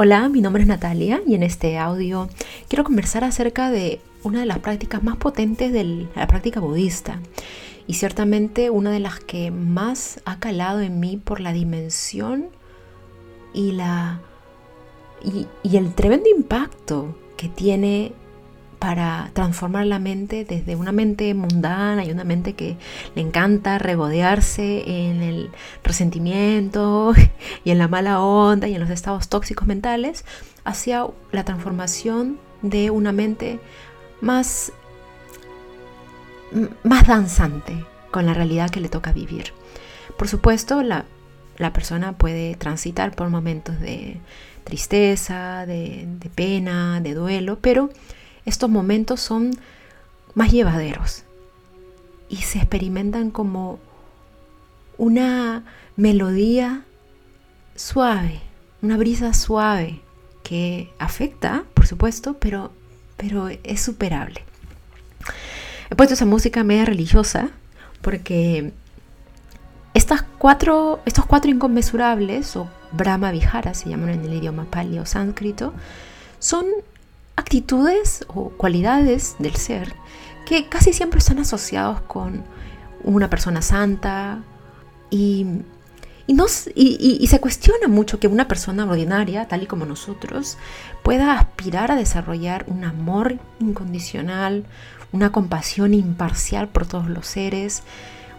Hola, mi nombre es Natalia y en este audio quiero conversar acerca de una de las prácticas más potentes de la práctica budista y ciertamente una de las que más ha calado en mí por la dimensión y, la, y, el tremendo impacto que tiene para transformar la mente desde una mente mundana y una mente que le encanta regodearse en el resentimiento y en la mala onda y en los estados tóxicos mentales hacia la transformación de una mente más, más danzante con la realidad que le toca vivir. Por supuesto, la, la persona puede transitar por momentos de tristeza, de, de pena, de duelo, pero estos momentos son más llevaderos y se experimentan como una melodía suave, una brisa suave que afecta, por supuesto, pero, pero es superable. He puesto esa música media religiosa porque estas cuatro, estos cuatro inconmensurables, o Brahma Vihara se llaman en el idioma pali o sánscrito, son actitudes o cualidades del ser que casi siempre están asociados con una persona santa y, y, se cuestiona mucho que una persona ordinaria, tal y como nosotros, pueda aspirar a desarrollar un amor incondicional, una compasión imparcial por todos los seres,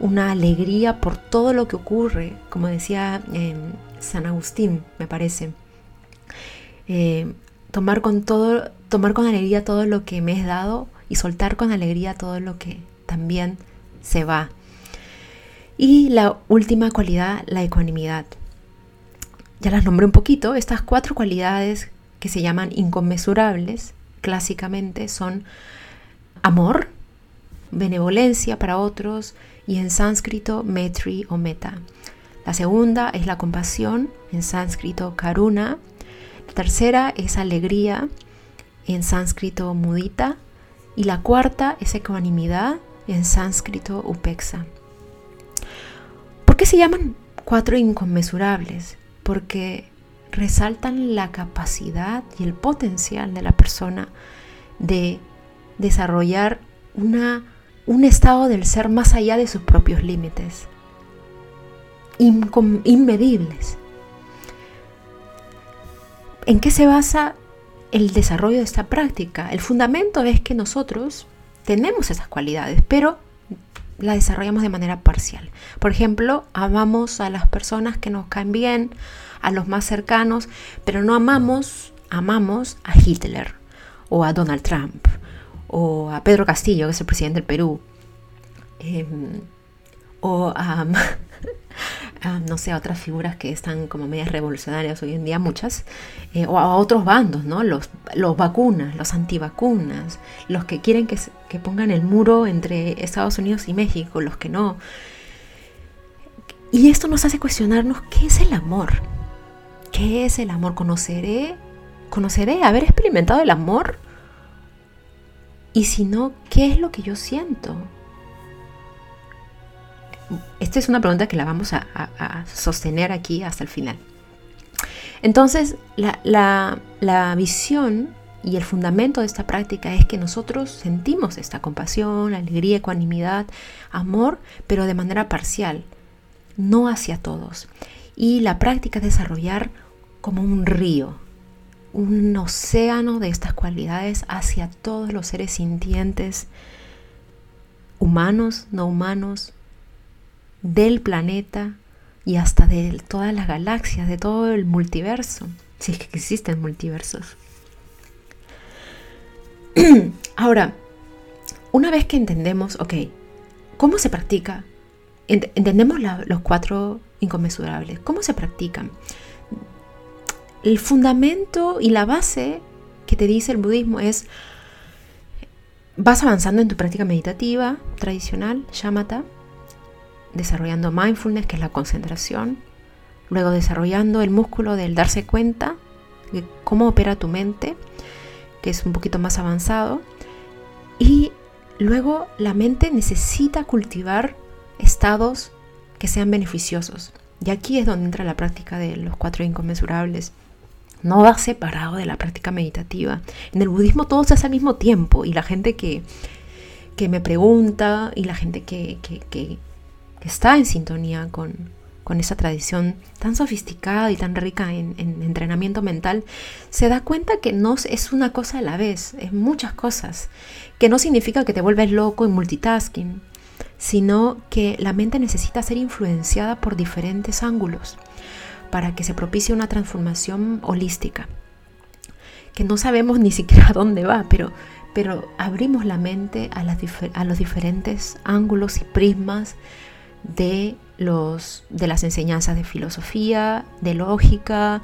una alegría por todo lo que ocurre, como decía eh, San Agustín, me parece. Eh, tomar con todo, tomar con alegría todo lo que me es dado y soltar con alegría todo lo que también se va. Y la última cualidad, la ecuanimidad. Ya las nombré un poquito, estas cuatro cualidades que se llaman inconmensurables, clásicamente son amor, benevolencia para otros y en sánscrito metri o meta. La segunda es la compasión, en sánscrito karuna, la tercera es alegría, en sánscrito mudita. Y la cuarta es ecuanimidad, en sánscrito upexa. ¿Por qué se llaman cuatro inconmensurables? Porque resaltan la capacidad y el potencial de la persona de desarrollar una, un estado del ser más allá de sus propios límites, inmedibles. ¿En qué se basa el desarrollo de esta práctica? El fundamento es que nosotros tenemos esas cualidades, pero las desarrollamos de manera parcial. Por ejemplo, amamos a las personas que nos caen bien, a los más cercanos, pero no amamos, amamos a Hitler o a Donald Trump o a Pedro Castillo, que es el presidente del Perú, em, o a, no sé, a otras figuras que están como medias revolucionarias hoy en día, muchas, eh, o a otros bandos, ¿no? Los, los vacunas, los antivacunas, los que quieren que, que pongan el muro entre Estados Unidos y México, los que no. Y esto nos hace cuestionarnos qué es el amor. ¿Qué es el amor? ¿Conoceré? ¿Conoceré haber experimentado el amor? Y si no, ¿qué es lo que yo siento? Esta es una pregunta que la vamos a, sostener aquí hasta el final. Entonces, la, visión y el fundamento de esta práctica es que nosotros sentimos esta compasión, alegría, ecuanimidad, amor, pero de manera parcial, no hacia todos. Y la práctica es desarrollar como un río, un océano de estas cualidades hacia todos los seres sintientes, humanos, no humanos, del planeta y hasta de todas las galaxias, de todo el multiverso, si es que existen multiversos. Ahora, una vez que entendemos, ok, ¿cómo se practica? Entendemos los cuatro inconmensurables. ¿Cómo se practican? El fundamento y la base que te dice el budismo es, vas avanzando en tu práctica meditativa tradicional, shamatha, desarrollando mindfulness, que es la concentración, luego desarrollando el músculo del darse cuenta de cómo opera tu mente, que es un poquito más avanzado, y luego la mente necesita cultivar estados que sean beneficiosos. Y aquí es donde entra la práctica de los cuatro inconmensurables, no va separado de la práctica meditativa. En el budismo todo se hace al mismo tiempo y la gente que, que me pregunta y la gente que, que, está en sintonía con, con, esa tradición tan sofisticada y tan rica en, en, entrenamiento mental, se da cuenta que no es una cosa a la vez, es muchas cosas, que no significa que te vuelves loco en multitasking, sino que la mente necesita ser influenciada por diferentes ángulos para que se propicie una transformación holística, que no sabemos ni siquiera a dónde va, pero, pero abrimos la mente a los diferentes ángulos y prismas de, los, de las enseñanzas de filosofía, de lógica,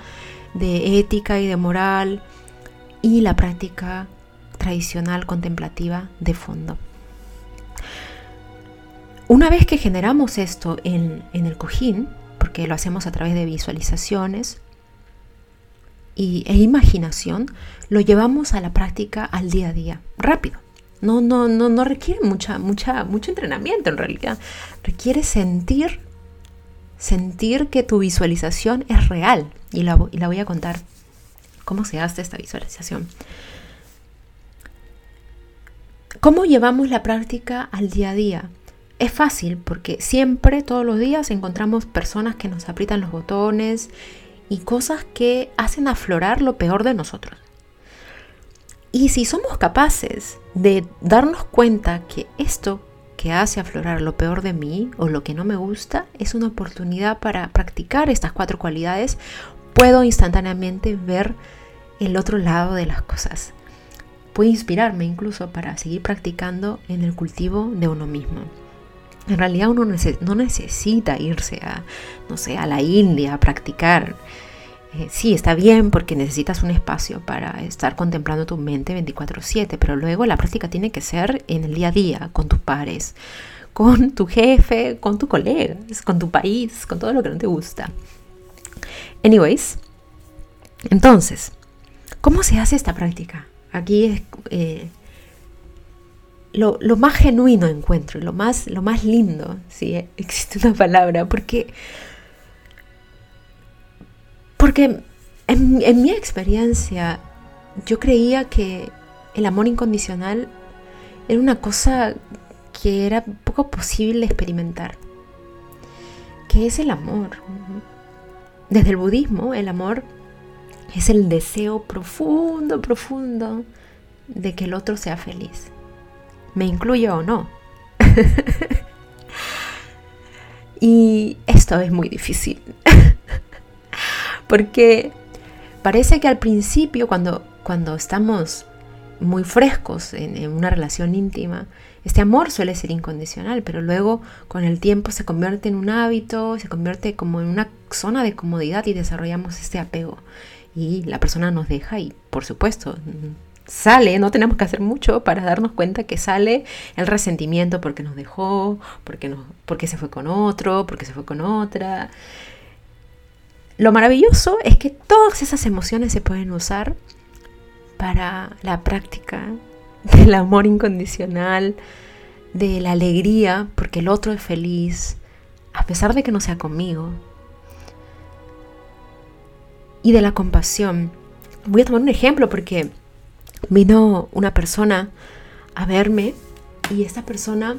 de ética y de moral y la práctica tradicional contemplativa de fondo. Una vez que generamos esto en, en el cojín, porque lo hacemos a través de visualizaciones y, e imaginación, lo llevamos a la práctica al día a día, rápido. No, no, no, no requiere mucha, mucha, mucho entrenamiento en realidad. Requiere sentir, sentir que tu visualización es real. Y la, voy a contar cómo se hace esta visualización. ¿Cómo llevamos la práctica al día a día? Es fácil porque siempre, todos los días, encontramos personas que nos aprietan los botones y cosas que hacen aflorar lo peor de nosotros. Y si somos capaces de darnos cuenta que esto que hace aflorar lo peor de mí o lo que no me gusta es una oportunidad para practicar estas cuatro cualidades, puedo instantáneamente ver el otro lado de las cosas. Puede inspirarme incluso para seguir practicando en el cultivo de uno mismo. En realidad uno no necesita irse a, no sé, a la India a practicar. Eh, sí, está bien porque necesitas un espacio para estar contemplando tu mente 24/7, pero luego la práctica tiene que ser en el día a día, con tus pares, con tu jefe, con tus colegas, con tu país, con todo lo que no te gusta. Anyways, entonces, ¿cómo se hace esta práctica? Aquí es... Eh, lo, más genuino encuentro, lo más, lo más lindo, si existe una palabra, porque, porque en, mi experiencia yo creía que el amor incondicional era una cosa que era poco posible experimentar. ¿Qué es el amor? Desde el budismo, el amor es el deseo profundo, profundo de que el otro sea feliz me incluyo o no. y esto es muy difícil. Porque parece que al principio, cuando, cuando estamos muy frescos en, en, una relación íntima, este amor suele ser incondicional, pero luego con el tiempo se convierte en un hábito, se convierte como en una zona de comodidad y desarrollamos este apego. Y la persona nos deja y, por supuesto, sale, no tenemos que hacer mucho para darnos cuenta que sale el resentimiento porque nos dejó, porque, no, porque se fue con otro, porque se fue con otra. Lo maravilloso es que todas esas emociones se pueden usar para la práctica del amor incondicional, de la alegría porque el otro es feliz, a pesar de que no sea conmigo, y de la compasión. Voy a tomar un ejemplo porque vino una persona a verme y esta persona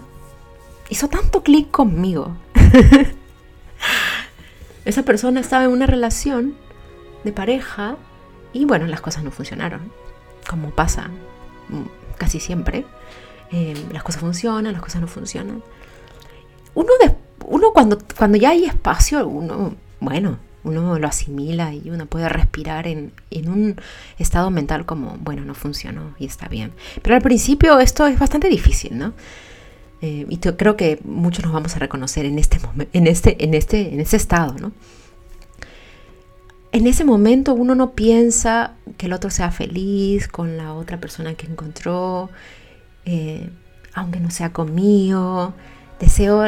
hizo tanto clic conmigo. Esa persona estaba en una relación de pareja y bueno, las cosas no funcionaron, como pasa casi siempre. Eh, las cosas funcionan, las cosas no funcionan. Uno, de, uno cuando, cuando ya hay espacio, uno, bueno, uno lo asimila y uno puede respirar en, un estado mental como, bueno, no funcionó y está bien. Pero al principio esto es bastante difícil, ¿no? Eh, y creo que muchos nos vamos a reconocer en este, en este, en este, en ese estado, ¿no? En ese momento uno no piensa que el otro sea feliz con la otra persona que encontró, eh, aunque no sea conmigo. Deseo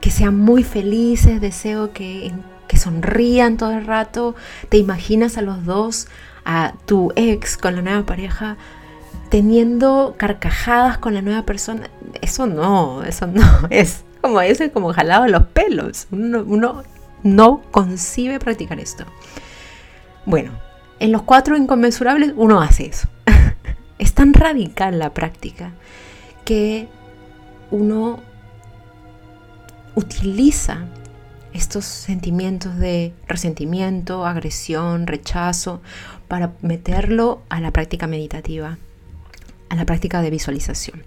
que sean muy felices, deseo que que sonrían todo el rato, te imaginas a los dos, a tu ex con la nueva pareja, teniendo carcajadas con la nueva persona. Eso no, eso no, es como ese como jalado los pelos. Uno no concibe practicar esto. Bueno, en los cuatro inconmensurables uno hace eso. es tan radical la práctica que uno utiliza estos sentimientos de resentimiento, agresión, rechazo, para meterlo a la práctica meditativa, a la práctica de visualización.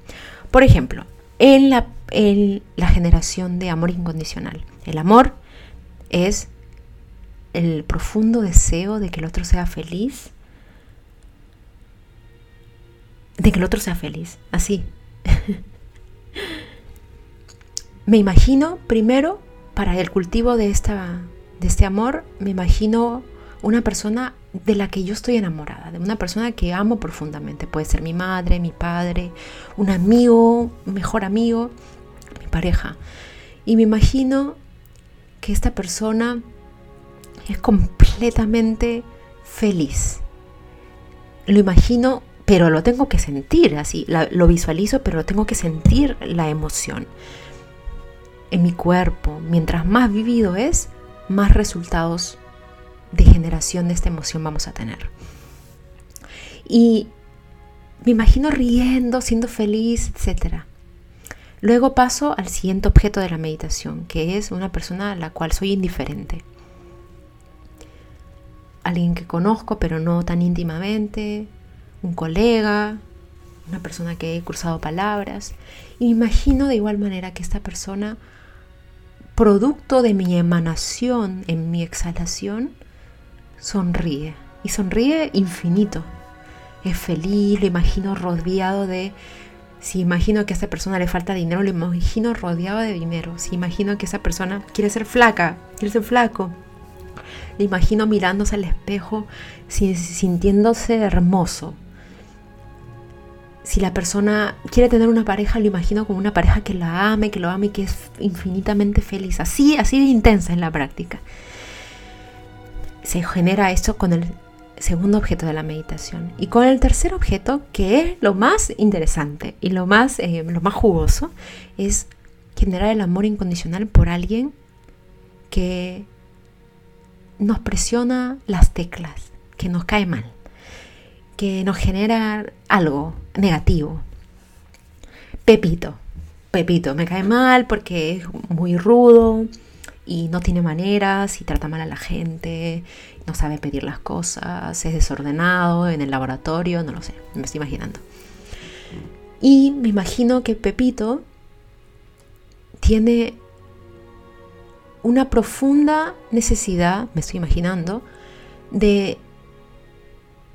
Por ejemplo, en la, en la generación de amor incondicional. El amor es el profundo deseo de que el otro sea feliz, de que el otro sea feliz, así. me imagino primero para el cultivo de, esta, de este amor, me imagino una persona de la que yo estoy enamorada, de una persona que amo profundamente. Puede ser mi madre, mi padre, un amigo, mejor amigo, mi pareja. Y me imagino que esta persona es completamente feliz. Lo imagino, pero lo tengo que sentir así. lo visualizo, pero tengo que sentir la emoción en mi cuerpo. Mientras más vivido es, más resultados de generación de esta emoción vamos a tener. Y me imagino riendo, siendo feliz, etc. Luego paso al siguiente objeto de la meditación, que es una persona a la cual soy indiferente. Alguien que conozco pero no tan íntimamente, un colega, una persona que he cruzado palabras. Y me imagino de igual manera que esta persona, producto de mi emanación en mi exhalación, sonríe y sonríe infinito. Es feliz, lo imagino rodeado de... Si imagino que a esa persona le falta dinero, lo imagino rodeado de dinero. Si imagino que esa persona quiere ser flaca, quiere ser flaco. Le imagino mirándose al espejo, sintiéndose hermoso. Si la persona quiere tener una pareja, lo imagino como una pareja que la ame, que lo ame que es infinitamente feliz. Así, así de intensa en la práctica se genera esto con el segundo objeto de la meditación. Y con el tercer objeto, que es lo más interesante y lo más, eh, lo más jugoso, es generar el amor incondicional por alguien que nos presiona las teclas, que nos cae mal, que nos genera algo negativo. Pepito, Pepito, me cae mal porque es muy rudo, y no tiene maneras y trata mal a la gente, no sabe pedir las cosas, es desordenado en el laboratorio, no lo sé, me estoy imaginando. Y me imagino que Pepito tiene una profunda necesidad, me estoy imaginando, de,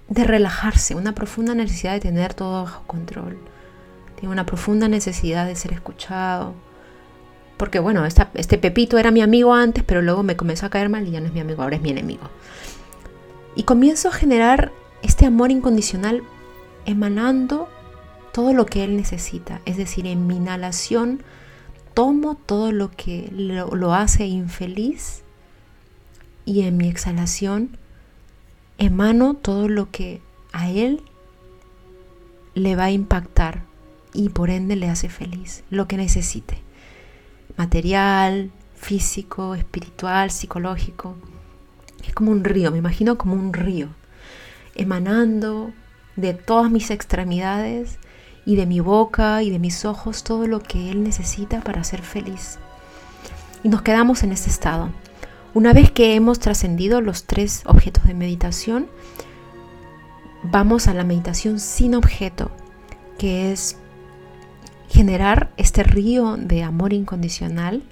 de relajarse, una profunda necesidad de tener todo bajo control. Tiene una profunda necesidad de ser escuchado, porque bueno, este Pepito era mi amigo antes, pero luego me comenzó a caer mal y ya no es mi amigo, ahora es mi enemigo. Y comienzo a generar este amor incondicional emanando todo lo que él necesita. Es decir, en mi inhalación tomo todo lo que lo, lo hace infeliz y en mi exhalación emano todo lo que a él le va a impactar y por ende le hace feliz, lo que necesite material, físico, espiritual, psicológico. Es como un río, me imagino como un río, emanando de todas mis extremidades y de mi boca y de mis ojos todo lo que Él necesita para ser feliz. Y nos quedamos en ese estado. Una vez que hemos trascendido los tres objetos de meditación, vamos a la meditación sin objeto, que es generar este río de amor incondicional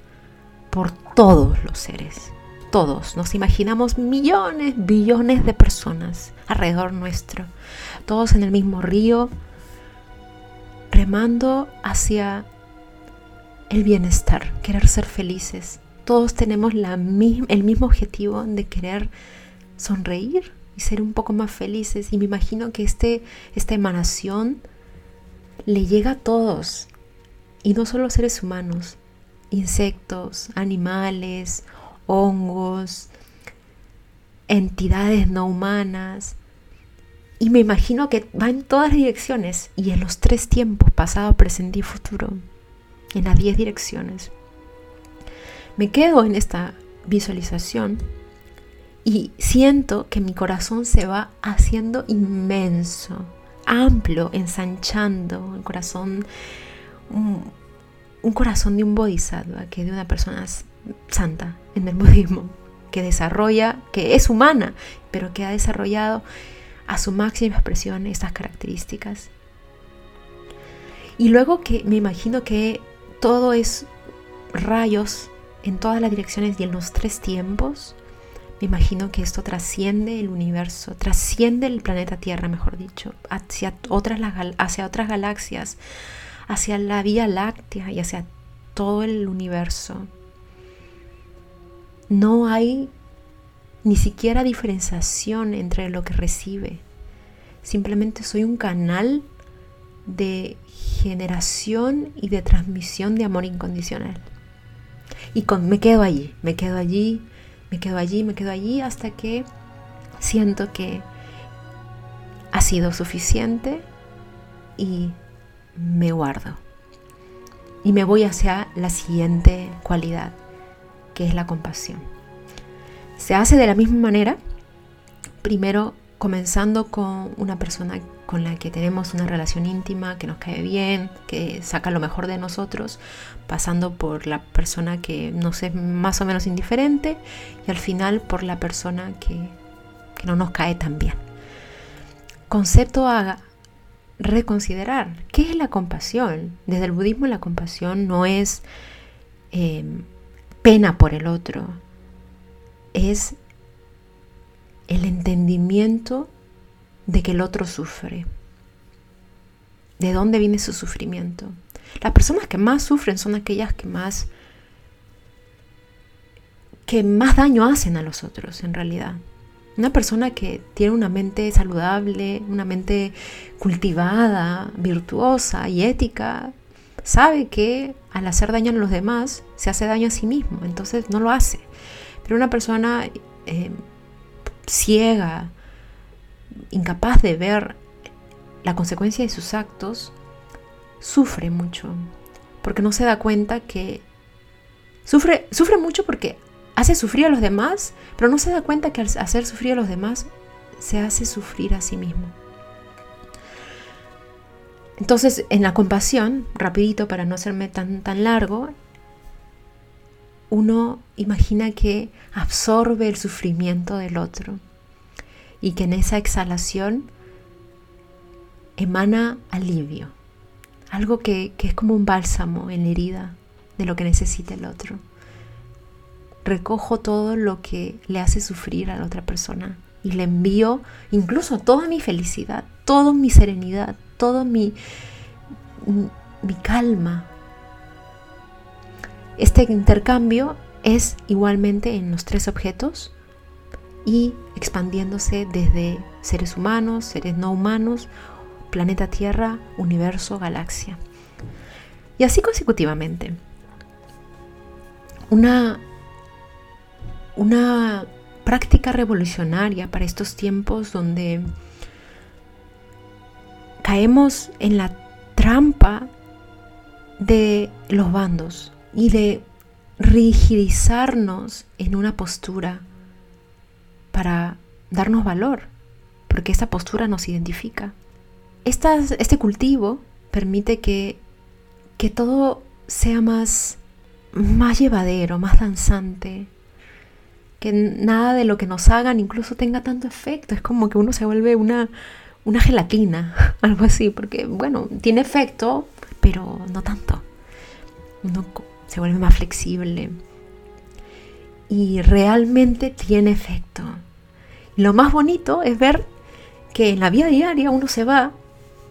por todos los seres. Todos, nos imaginamos millones, billones de personas alrededor nuestro, todos en el mismo río, remando hacia el bienestar, querer ser felices. Todos tenemos la el mismo objetivo de querer sonreír y ser un poco más felices. Y me imagino que este, esta emanación le llega a todos. Y no solo seres humanos, insectos, animales, hongos, entidades no humanas. Y me imagino que va en todas direcciones y en los tres tiempos, pasado, presente y futuro, en las diez direcciones. Me quedo en esta visualización Y siento que mi corazón se va haciendo inmenso, amplio, ensanchando. El corazón, un, corazón de un bodhisattva, que de una persona santa en el budismo, que desarrolla, que es humana, pero que ha desarrollado a su máxima expresión estas características. Y luego que me imagino que todo es rayos en todas las direcciones y en los tres tiempos, me imagino que esto trasciende el universo, trasciende el planeta Tierra, mejor dicho, hacia otras, hacia otras galaxias, hacia la Vía Láctea y hacia todo el universo. No hay ni siquiera diferenciación entre lo que recibe. Simplemente soy un canal de generación y de transmisión de amor incondicional. Y me quedo allí, me quedo allí, me quedo allí, me quedo allí hasta que siento que ha sido suficiente y me guardo. Y me voy hacia la siguiente cualidad, que es la compasión. Se hace de la misma manera, primero comenzando con una persona con la que tenemos una relación íntima, que nos cae bien, que saca lo mejor de nosotros, pasando por la persona que nos es más o menos indiferente y al final por la persona que, no nos cae tan bien. Concepto a reconsiderar, ¿qué es la compasión? Desde el budismo la compasión no es eh, pena por el otro, es el entendimiento de que el otro sufre. ¿De dónde viene su sufrimiento? Las personas que más sufren son aquellas que más que más daño hacen a los otros en realidad. Una persona que tiene una mente saludable, una mente cultivada, virtuosa y ética, sabe que al hacer daño a los demás se hace daño a sí mismo, entonces no lo hace. Pero una persona eh, ciega, incapaz de ver la consecuencia de sus actos, sufre mucho, porque no se da cuenta que sufre, sufre mucho porque hace sufrir a los demás, pero no se da cuenta que al hacer sufrir a los demás se hace sufrir a sí mismo. Entonces, en la compasión, rapidito para no hacerme tan, tan largo, uno imagina que absorbe el sufrimiento del otro y que en esa exhalación emana alivio, algo que, es como un bálsamo en la herida de lo que necesita el otro. Recojo todo lo que le hace sufrir a la otra persona y le envío incluso toda mi felicidad, toda mi serenidad, toda mi, mi calma. Este intercambio es igualmente en los tres objetos y expandiéndose desde seres humanos, seres no humanos, planeta Tierra, universo, galaxia. Y así consecutivamente. Una, una práctica revolucionaria para estos tiempos donde caemos en la trampa de los bandos y de rigidizarnos en una postura para darnos valor, porque esta postura nos identifica. este cultivo permite que, que todo sea más, más llevadero, más danzante, que nada de lo que nos hagan incluso tenga tanto efecto. Es como que uno se vuelve una, una gelatina, algo así, porque bueno, tiene efecto, pero no tanto. Uno se vuelve más flexible y realmente tiene efecto. Lo más bonito es ver que en la vida diaria uno se va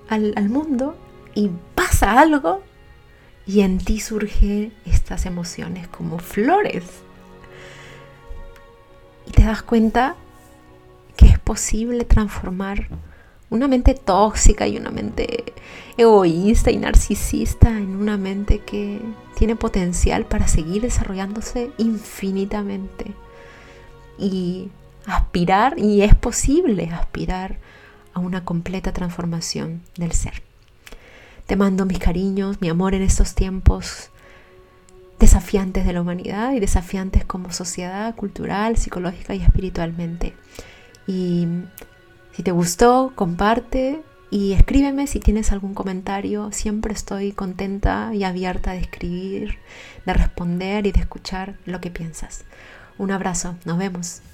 al, mundo y pasa algo y en ti surgen estas emociones como flores. Y te das cuenta que es posible transformar una mente tóxica y una mente egoísta y narcisista en una mente que tiene potencial para seguir desarrollándose infinitamente. Y aspirar, y es posible aspirar a una completa transformación del ser. Te mando mis cariños, mi amor en estos tiempos desafiantes de la humanidad y desafiantes como sociedad, cultural, psicológica y espiritualmente. Y si te gustó, comparte y escríbeme si tienes algún comentario. Siempre estoy contenta y abierta de escribir, de responder y de escuchar lo que piensas. Un abrazo, nos vemos.